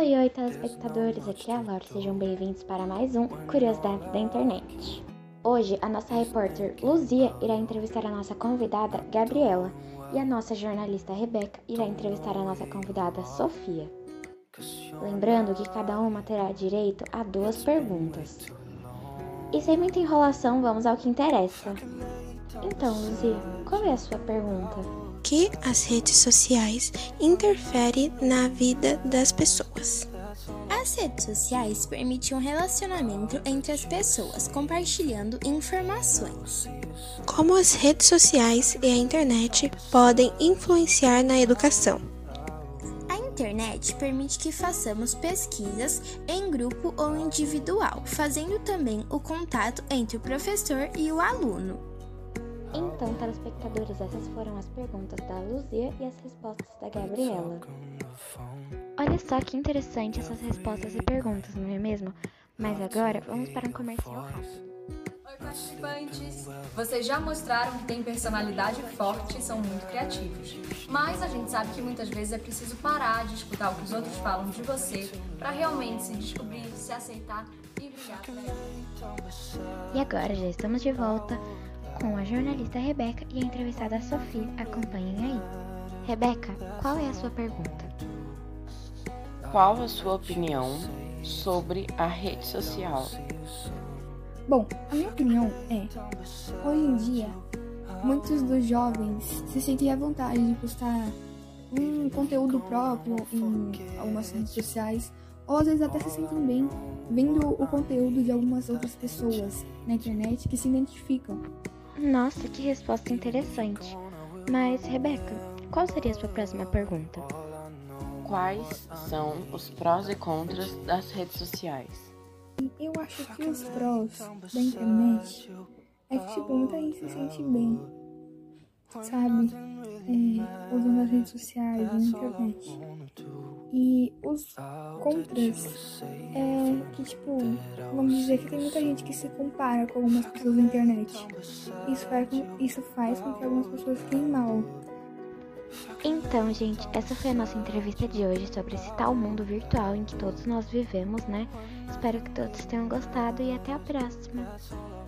Oi, oi, telespectadores, aqui é a Laura, sejam bem-vindos para mais um Curiosidade da Internet. Hoje, a nossa repórter Luzia irá entrevistar a nossa convidada Gabriela e a nossa jornalista Rebeca irá entrevistar a nossa convidada Sofia. Lembrando que cada uma terá direito a duas perguntas. E sem muita enrolação, vamos ao que interessa. Então, Luzia, qual é a sua pergunta? Que as redes sociais interferem na vida das pessoas. As redes sociais permitem um relacionamento entre as pessoas, compartilhando informações. Como as redes sociais e a internet podem influenciar na educação. A internet permite que façamos pesquisas em grupo ou individual, fazendo também o contato entre o professor e o aluno. Então, telespectadores, essas foram as perguntas da Luzia e as respostas da Gabriela. Olha só que interessante essas respostas e perguntas, não é mesmo? Mas agora vamos para um comercial rápido. Oi, participantes! Vocês já mostraram que têm personalidade forte e são muito criativos. Mas a gente sabe que muitas vezes é preciso parar de escutar o que os outros falam de você para realmente se descobrir, se aceitar e brilhar. E agora já estamos de volta com a jornalista Rebeca e a entrevistada Sofia. Acompanhem aí. Rebeca, qual é a sua pergunta? Qual a sua opinião sobre a rede social? Bom, a minha opinião é: hoje em dia, muitos dos jovens se sentem à vontade de postar um conteúdo próprio em algumas redes sociais, ou às vezes até se sentem bem vendo o conteúdo de algumas outras pessoas na internet que se identificam. Nossa, que resposta interessante. Mas, Rebeca, qual seria a sua próxima pergunta? Quais são os prós e contras das redes sociais? Eu acho que os prós da internet é que, tipo, muita gente se sente bem, sabe? É, usando as redes sociais, na internet. E os contras é que, tipo, vamos dizer que tem muita gente que se compara com algumas pessoas na internet. Isso faz com, isso faz com que algumas pessoas fiquem mal. Então, gente, essa foi a nossa entrevista de hoje sobre esse tal mundo virtual em que todos nós vivemos, né? Espero que todos tenham gostado e até a próxima.